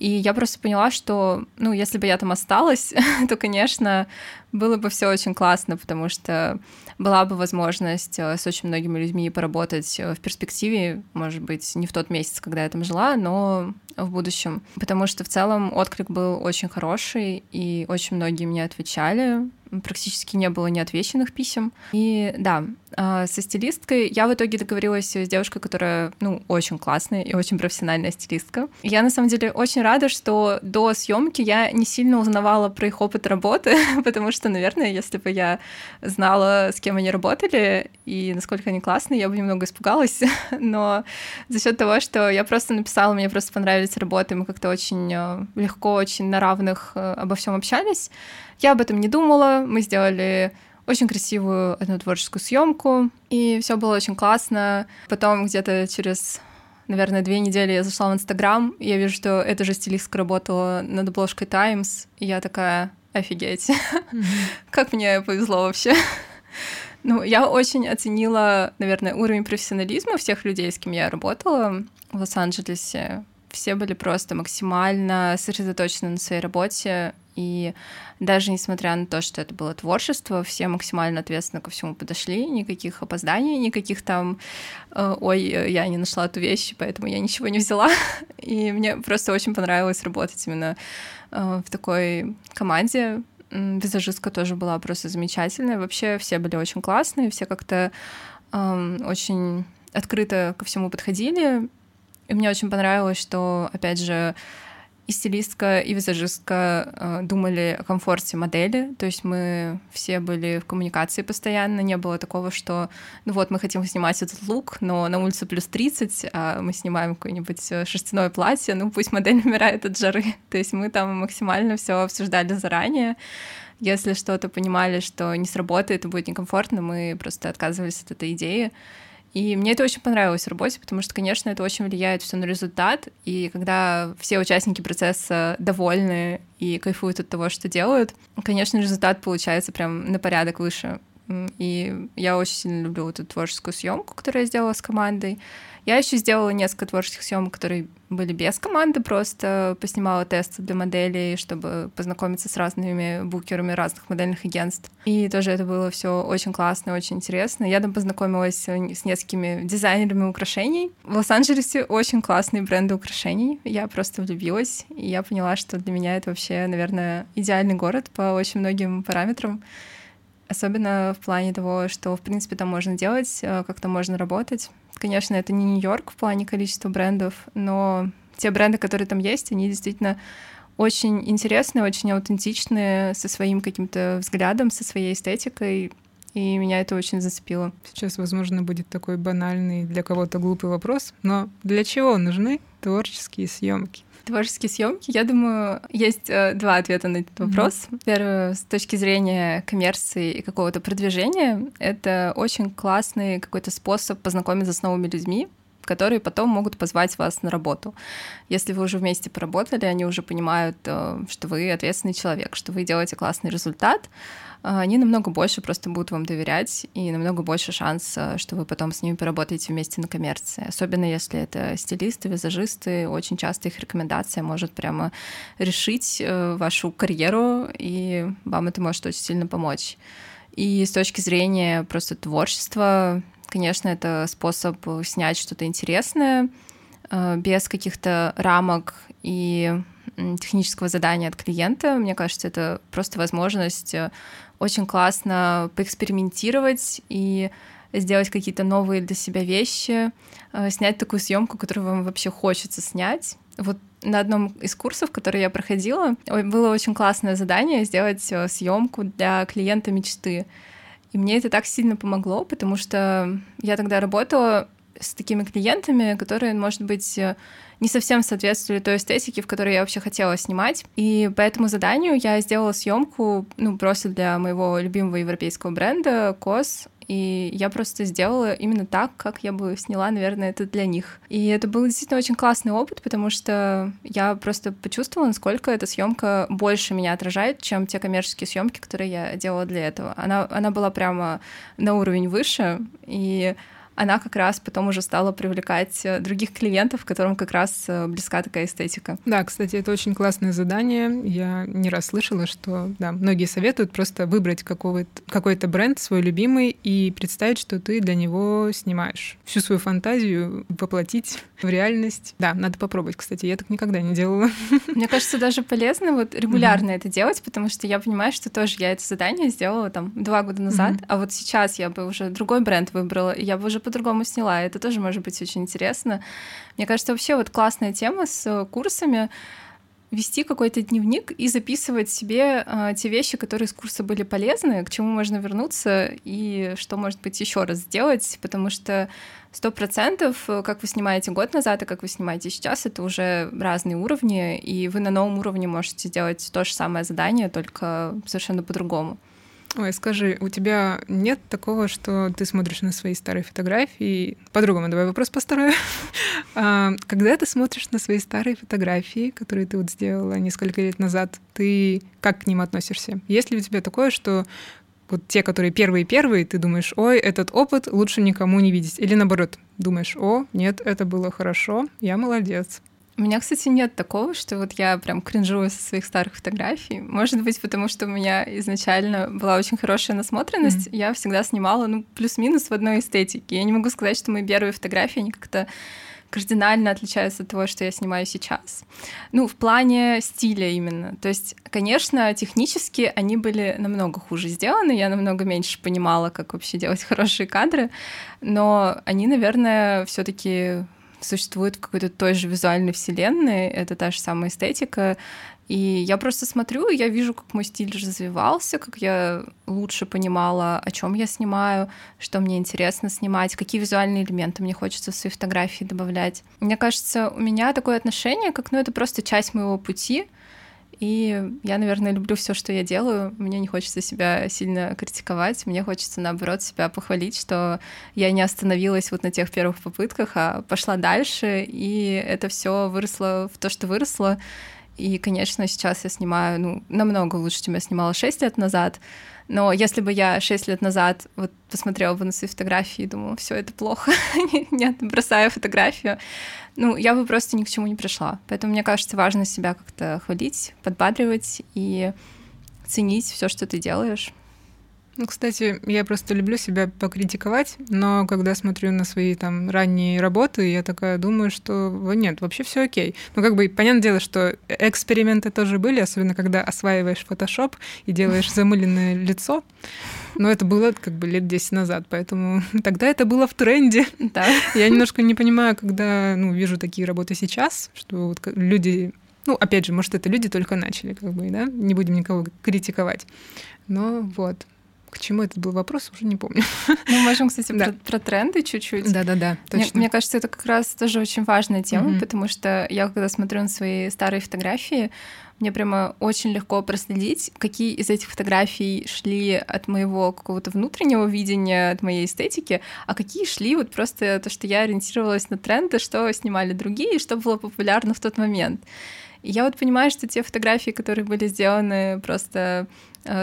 И я просто поняла, что, ну, если бы я там осталась, то, конечно, было бы все очень классно, потому что была бы возможность э, с очень многими людьми поработать э, в перспективе, может быть, не в тот месяц, когда я там жила, но в будущем. Потому что в целом отклик был очень хороший, и очень многие мне отвечали, практически не было неотвеченных писем. И да, а, со стилисткой я в итоге договорилась с девушкой, которая, ну, очень классная и очень профессиональная стилистка. Я, на самом деле, очень рада, что до съемки я не сильно узнавала про их опыт работы, потому что, наверное, если бы я знала, с кем они работали и насколько они классные, я бы немного испугалась. Но за счет того, что я просто написала, мне просто понравились работы, мы как-то очень э, легко, очень на равных э, обо всем общались, я об этом не думала. Мы сделали очень красивую одну творческую съемку, и все было очень классно. Потом где-то через наверное, две недели я зашла в Инстаграм, и я вижу, что эта же стилистка работала над обложкой Times, и я такая, офигеть, mm-hmm. как мне повезло вообще. ну, я очень оценила, наверное, уровень профессионализма всех людей, с кем я работала в Лос-Анджелесе. Все были просто максимально сосредоточены на своей работе, и даже несмотря на то, что это было творчество, все максимально ответственно ко всему подошли, никаких опозданий, никаких там э, «Ой, я не нашла эту вещь, поэтому я ничего не взяла». И мне просто очень понравилось работать именно э, в такой команде. Визажистка тоже была просто замечательная. Вообще все были очень классные, все как-то э, очень открыто ко всему подходили. И мне очень понравилось, что, опять же, и стилистка, и визажистка э, думали о комфорте модели, то есть мы все были в коммуникации постоянно, не было такого, что, ну вот, мы хотим снимать этот лук, но на улице плюс 30, а мы снимаем какое-нибудь э, шерстяное платье, ну пусть модель умирает от жары, то есть мы там максимально все обсуждали заранее, если что-то понимали, что не сработает и будет некомфортно, мы просто отказывались от этой идеи. И мне это очень понравилось в работе, потому что, конечно, это очень влияет все на результат. И когда все участники процесса довольны и кайфуют от того, что делают, конечно, результат получается прям на порядок выше. И я очень сильно люблю эту творческую съемку, которую я сделала с командой. Я еще сделала несколько творческих съемок, которые были без команды, просто поснимала тесты для моделей, чтобы познакомиться с разными букерами разных модельных агентств. И тоже это было все очень классно, очень интересно. Я там познакомилась с несколькими дизайнерами украшений. В Лос-Анджелесе очень классные бренды украшений. Я просто влюбилась, и я поняла, что для меня это вообще, наверное, идеальный город по очень многим параметрам. Особенно в плане того, что, в принципе, там можно делать, э, как там можно работать. Конечно, это не Нью-Йорк в плане количества брендов, но те бренды, которые там есть, они действительно очень интересные, очень аутентичные, со своим каким-то взглядом, со своей эстетикой. И меня это очень зацепило. Сейчас, возможно, будет такой банальный для кого-то глупый вопрос, но для чего нужны творческие съемки? Творческие съемки, я думаю, есть э, два ответа на этот вопрос. Mm-hmm. Первый, с точки зрения коммерции и какого-то продвижения, это очень классный какой-то способ познакомиться с новыми людьми, которые потом могут позвать вас на работу. Если вы уже вместе поработали, они уже понимают, э, что вы ответственный человек, что вы делаете классный результат, они намного больше просто будут вам доверять, и намного больше шанс, что вы потом с ними поработаете вместе на коммерции. Особенно если это стилисты, визажисты, очень часто их рекомендация может прямо решить э, вашу карьеру, и вам это может очень сильно помочь. И с точки зрения просто творчества, конечно, это способ снять что-то интересное, э, без каких-то рамок и технического задания от клиента. Мне кажется, это просто возможность э, очень классно поэкспериментировать и сделать какие-то новые для себя вещи, э, снять такую съемку, которую вам вообще хочется снять. Вот на одном из курсов, который я проходила, было очень классное задание сделать э, съемку для клиента мечты. И мне это так сильно помогло, потому что я тогда работала с такими клиентами, которые, может быть, не совсем соответствовали той эстетике, в которой я вообще хотела снимать. И по этому заданию я сделала съемку, ну, просто для моего любимого европейского бренда COS, и я просто сделала именно так, как я бы сняла, наверное, это для них. И это был действительно очень классный опыт, потому что я просто почувствовала, насколько эта съемка больше меня отражает, чем те коммерческие съемки, которые я делала для этого. Она, она была прямо на уровень выше, и она как раз потом уже стала привлекать э, других клиентов, которым как раз э, близка такая эстетика. Да, кстати, это очень классное задание. Я не раз слышала, что да, многие советуют просто выбрать какой-то, какой-то бренд свой любимый и представить, что ты для него снимаешь. Всю свою фантазию воплотить в реальность. Да, надо попробовать, кстати. Я так никогда не делала. Мне кажется, даже полезно вот регулярно mm-hmm. это делать, потому что я понимаю, что тоже я это задание сделала там два года назад, mm-hmm. а вот сейчас я бы уже другой бренд выбрала, и я бы уже по-другому сняла. Это тоже может быть очень интересно. Мне кажется, вообще вот классная тема с курсами вести какой-то дневник и записывать себе э, те вещи, которые с курса были полезны, к чему можно вернуться и что, может быть, еще раз сделать, потому что сто процентов, как вы снимаете год назад и как вы снимаете сейчас, это уже разные уровни, и вы на новом уровне можете сделать то же самое задание, только совершенно по-другому. Ой, скажи, у тебя нет такого, что ты смотришь на свои старые фотографии? По-другому, давай вопрос построю. А, когда ты смотришь на свои старые фотографии, которые ты вот сделала несколько лет назад, ты как к ним относишься? Есть ли у тебя такое, что вот те, которые первые-первые, ты думаешь, ой, этот опыт лучше никому не видеть? Или наоборот, думаешь, о, нет, это было хорошо, я молодец. У меня, кстати, нет такого, что вот я прям кринжую со своих старых фотографий. Может быть, потому что у меня изначально была очень хорошая насмотренность. Mm-hmm. Я всегда снимала, ну, плюс-минус в одной эстетике. Я не могу сказать, что мои первые фотографии, они как-то кардинально отличаются от того, что я снимаю сейчас. Ну, в плане стиля именно. То есть, конечно, технически они были намного хуже сделаны, я намного меньше понимала, как вообще делать хорошие кадры, но они, наверное, все таки существуют в какой-то той же визуальной вселенной, это та же самая эстетика, и я просто смотрю, я вижу, как мой стиль развивался, как я лучше понимала, о чем я снимаю, что мне интересно снимать, какие визуальные элементы мне хочется в свои фотографии добавлять. Мне кажется, у меня такое отношение, как, ну, это просто часть моего пути, и я, наверное, люблю все, что я делаю. Мне не хочется себя сильно критиковать. Мне хочется, наоборот, себя похвалить, что я не остановилась вот на тех первых попытках, а пошла дальше, и это все выросло в то, что выросло. И, конечно, сейчас я снимаю ну, намного лучше, чем я снимала 6 лет назад. Но если бы я 6 лет назад вот посмотрела бы на свои фотографии и думала, все это плохо, нет, бросаю фотографию, ну, я бы просто ни к чему не пришла. Поэтому мне кажется, важно себя как-то хвалить, подбадривать и ценить все, что ты делаешь. Ну, кстати, я просто люблю себя покритиковать, но когда смотрю на свои там ранние работы, я такая думаю, что нет, вообще все окей. Ну, как бы, понятное дело, что эксперименты тоже были, особенно когда осваиваешь Photoshop и делаешь замыленное лицо. Но это было как бы лет 10 назад, поэтому тогда это было в тренде. Да. Я немножко не понимаю, когда ну, вижу такие работы сейчас, что вот люди ну, опять же, может, это люди только начали, как бы, да, не будем никого критиковать. Но вот, к чему этот был вопрос, уже не помню. Мы можем, кстати, да. про, про тренды чуть-чуть. Да-да-да, точно. Мне, мне кажется, это как раз тоже очень важная тема, mm-hmm. потому что я, когда смотрю на свои старые фотографии, мне прямо очень легко проследить, какие из этих фотографий шли от моего какого-то внутреннего видения, от моей эстетики, а какие шли вот просто то, что я ориентировалась на тренды, что снимали другие, что было популярно в тот момент. И я вот понимаю, что те фотографии, которые были сделаны просто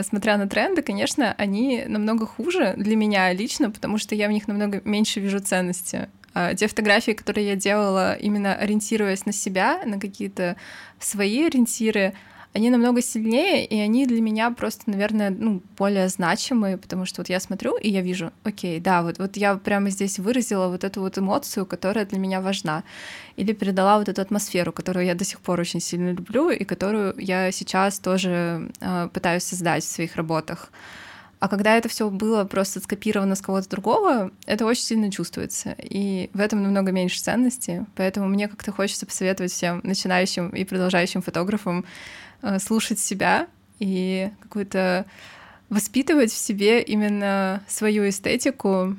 смотря на тренды, конечно, они намного хуже для меня лично, потому что я в них намного меньше вижу ценности. А те фотографии, которые я делала, именно ориентируясь на себя, на какие-то свои ориентиры, они намного сильнее, и они для меня просто, наверное, ну, более значимые, потому что вот я смотрю, и я вижу, окей, да, вот, вот я прямо здесь выразила вот эту вот эмоцию, которая для меня важна, или передала вот эту атмосферу, которую я до сих пор очень сильно люблю, и которую я сейчас тоже э, пытаюсь создать в своих работах. А когда это все было просто скопировано с кого-то другого, это очень сильно чувствуется. И в этом намного меньше ценности. Поэтому мне как-то хочется посоветовать всем начинающим и продолжающим фотографам слушать себя и какую-то воспитывать в себе именно свою эстетику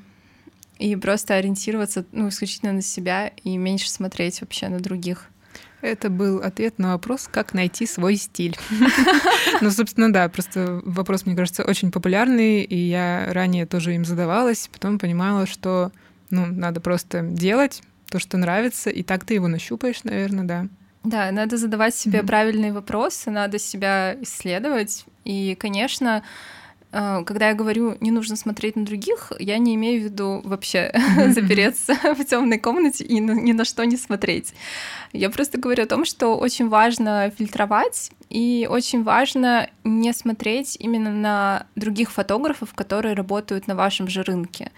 и просто ориентироваться ну, исключительно на себя и меньше смотреть вообще на других. Это был ответ на вопрос, как найти свой стиль. Ну, собственно, да, просто вопрос, мне кажется, очень популярный, и я ранее тоже им задавалась, потом понимала, что ну, надо просто делать то, что нравится, и так ты его нащупаешь, наверное, да. Да, надо задавать себе mm-hmm. правильные вопросы, надо себя исследовать. И, конечно, э, когда я говорю, не нужно смотреть на других, я не имею в виду вообще запереться в темной комнате и ни на что не смотреть. Я просто говорю о том, что очень важно фильтровать и очень важно не смотреть именно на других фотографов, которые работают на вашем же рынке.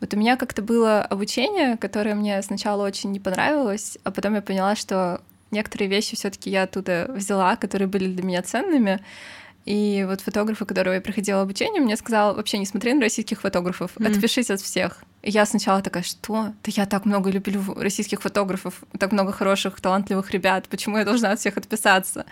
Вот у меня как-то было обучение, которое мне сначала очень не понравилось, а потом я поняла, что некоторые вещи все-таки я оттуда взяла, которые были для меня ценными. И вот фотографы, которого я проходила обучение, мне сказал, вообще не смотри на российских фотографов, mm. отпишись от всех. И я сначала такая, что? Да я так много люблю российских фотографов, так много хороших, талантливых ребят, почему я должна от всех отписаться?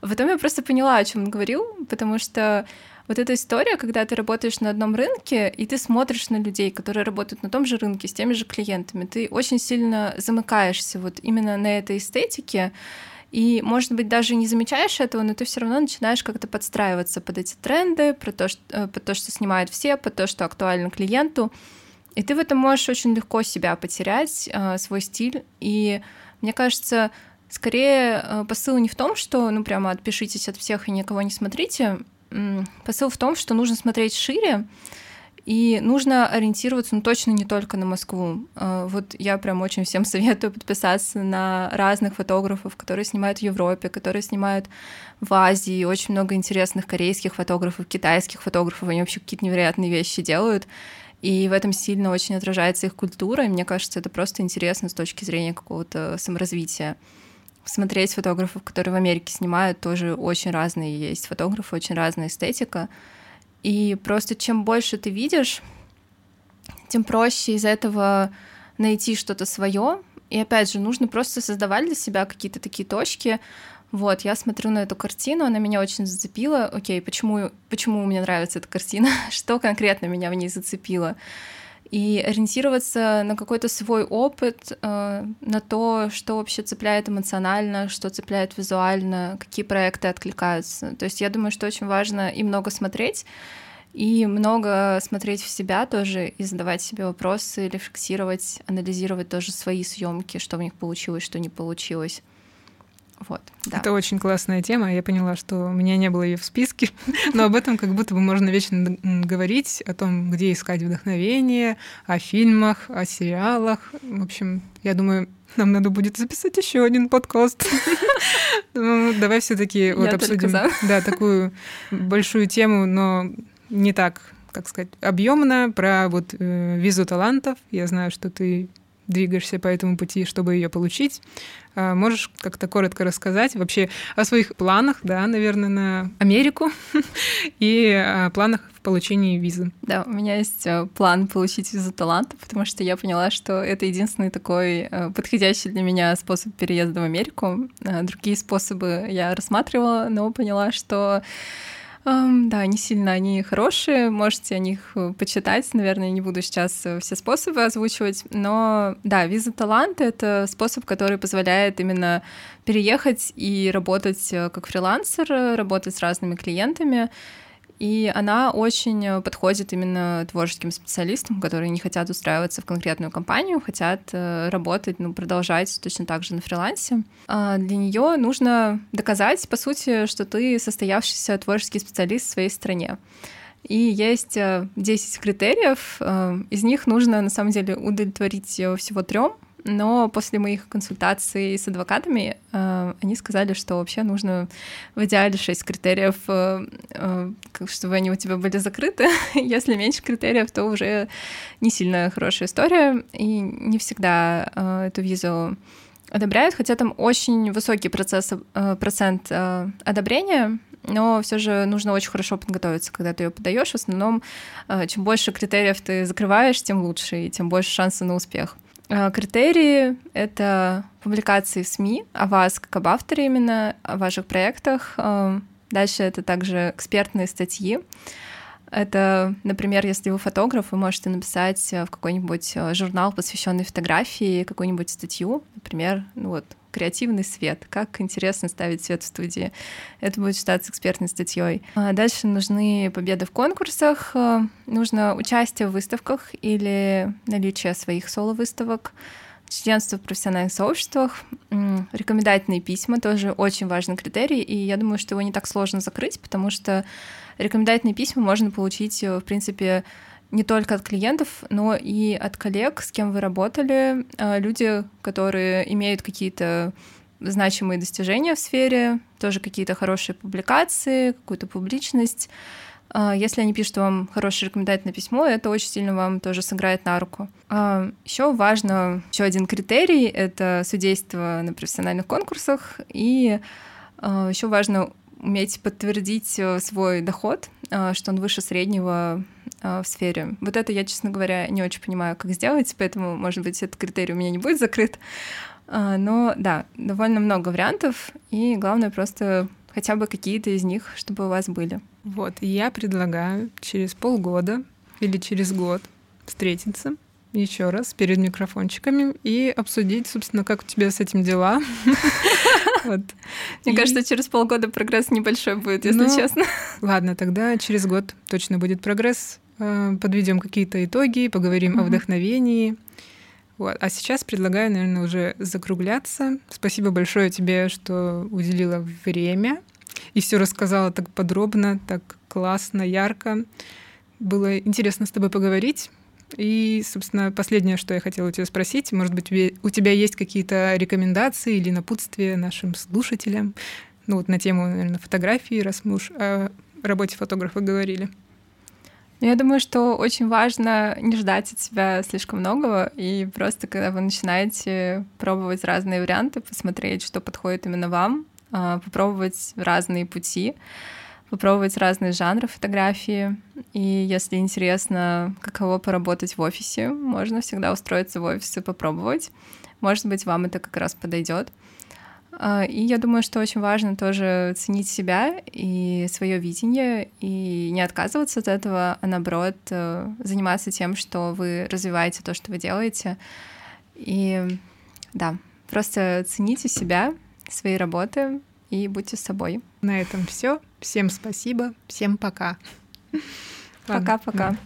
Потом я просто поняла, о чем он говорил, потому что вот эта история, когда ты работаешь на одном рынке, и ты смотришь на людей, которые работают на том же рынке, с теми же клиентами, ты очень сильно замыкаешься вот именно на этой эстетике, и, может быть, даже не замечаешь этого, но ты все равно начинаешь как-то подстраиваться под эти тренды, про то, что, э, под то, что снимают все, под то, что актуально клиенту. И ты в этом можешь очень легко себя потерять, э, свой стиль. И мне кажется, скорее э, посыл не в том, что, ну, прямо отпишитесь от всех и никого не смотрите, посыл в том, что нужно смотреть шире, и нужно ориентироваться, ну, точно не только на Москву. А, вот я прям очень всем советую подписаться на разных фотографов, которые снимают в Европе, которые снимают в Азии. Очень много интересных корейских фотографов, китайских фотографов. Они вообще какие-то невероятные вещи делают. И в этом сильно очень отражается их культура. И мне кажется, это просто интересно с точки зрения какого-то саморазвития смотреть фотографов, которые в Америке снимают, тоже очень разные есть фотографы, очень разная эстетика. И просто чем больше ты видишь, тем проще из этого найти что-то свое И опять же, нужно просто создавать для себя какие-то такие точки. Вот, я смотрю на эту картину, она меня очень зацепила. Окей, почему, почему мне нравится эта картина? Что конкретно меня в ней зацепило? И ориентироваться на какой-то свой опыт, э, на то, что вообще цепляет эмоционально, что цепляет визуально, какие проекты откликаются. То есть я думаю, что очень важно и много смотреть, и много смотреть в себя тоже, и задавать себе вопросы, рефлексировать, анализировать тоже свои съемки, что в них получилось, что не получилось. Вот, да. Это очень классная тема. Я поняла, что у меня не было ее в списке, но об этом как будто бы можно вечно говорить, о том, где искать вдохновение, о фильмах, о сериалах. В общем, я думаю, нам надо будет записать еще один подкаст. Ну, давай все-таки вот обсудим да, такую большую тему, но не так, как сказать, объемно про вот э, визу талантов. Я знаю, что ты двигаешься по этому пути, чтобы ее получить. А, можешь как-то коротко рассказать вообще о своих планах, да, наверное, на Америку и о планах в получении визы? Да, у меня есть э, план получить визу таланта, потому что я поняла, что это единственный такой э, подходящий для меня способ переезда в Америку. Э, другие способы я рассматривала, но поняла, что Um, да, не сильно они хорошие, можете о них э, почитать. Наверное, не буду сейчас э, все способы озвучивать, но да, виза таланта — это способ, который позволяет именно переехать и работать э, как фрилансер, работать с разными клиентами, и она очень э, подходит именно творческим специалистам, которые не хотят устраиваться в конкретную компанию, хотят э, работать, ну, продолжать точно так же на фрилансе. А для нее нужно доказать, по сути, что ты состоявшийся творческий специалист в своей стране. И есть 10 э, критериев, из них нужно на самом деле удовлетворить всего трем, но после моих консультаций с адвокатами э, они сказали, что вообще нужно в идеале 6 критериев, э, э, чтобы они у тебя были закрыты. Если меньше критериев, то уже не сильно хорошая история, и не всегда эту визу одобряют, хотя там очень высокий процесс, процент одобрения, но все же нужно очень хорошо подготовиться, когда ты ее подаешь. В основном, чем больше критериев ты закрываешь, тем лучше, и тем больше шансов на успех. Э, критерии — это публикации в СМИ о вас как об авторе именно, о ваших проектах. Э, дальше это также экспертные статьи. Это, например, если вы фотограф, вы можете написать в какой-нибудь э, журнал, посвященный фотографии, какую-нибудь статью, например, ну вот, креативный свет, как интересно ставить свет в студии. Это будет считаться экспертной статьей. А дальше нужны победы в конкурсах, э, нужно участие в выставках или наличие своих соло-выставок, членство в профессиональных сообществах, рекомендательные письма тоже очень важный критерий, и я думаю, что его не так сложно закрыть, потому что рекомендательные письма можно получить, э, в принципе, не только от клиентов, но и от коллег, с кем вы работали, а, люди, которые имеют какие-то значимые достижения в сфере, тоже какие-то хорошие публикации, какую-то публичность. А, если они пишут вам хорошее рекомендательное письмо, это очень сильно вам тоже сыграет на руку. А, еще важно, еще один критерий — это судейство на профессиональных конкурсах, и еще важно уметь подтвердить э, свой доход, что он выше среднего а, в сфере. Вот это я, честно говоря, не очень понимаю, как сделать, поэтому, может быть, этот критерий у меня не будет закрыт. Но да, довольно много вариантов, и главное просто хотя бы какие-то из них, чтобы у вас были. Вот, я предлагаю через полгода или через год встретиться еще раз перед микрофончиками и обсудить, собственно, как у тебя с этим дела. Мне кажется, через полгода прогресс небольшой будет, если ну, честно. Ладно, тогда через год точно будет прогресс. Э, подведем какие-то итоги, поговорим о вдохновении. Вот. А сейчас предлагаю, наверное, уже закругляться. Спасибо большое тебе, что уделила время и все рассказала так подробно, так классно, ярко. Было интересно с тобой поговорить. И, собственно, последнее, что я хотела у тебя спросить, может быть, у тебя есть какие-то рекомендации или напутствия нашим слушателям, ну вот на тему, наверное, фотографии, раз мы уж о работе фотографа говорили. Ну, я думаю, что очень важно не ждать от себя слишком многого, и просто когда вы начинаете пробовать разные варианты, посмотреть, что подходит именно вам, а, попробовать разные пути, попробовать разные жанры фотографии. И если интересно, каково поработать в офисе, можно всегда устроиться в офис и попробовать. может быть, вам это как раз подойдет. А, и я думаю, что очень важно тоже ценить себя и свое видение, и не отказываться от этого, а наоборот э, заниматься тем, что вы развиваете то, что вы делаете. И да, просто цените себя, свои работы и будьте собой. На этом все. Всем спасибо. Всем пока. Пока-пока.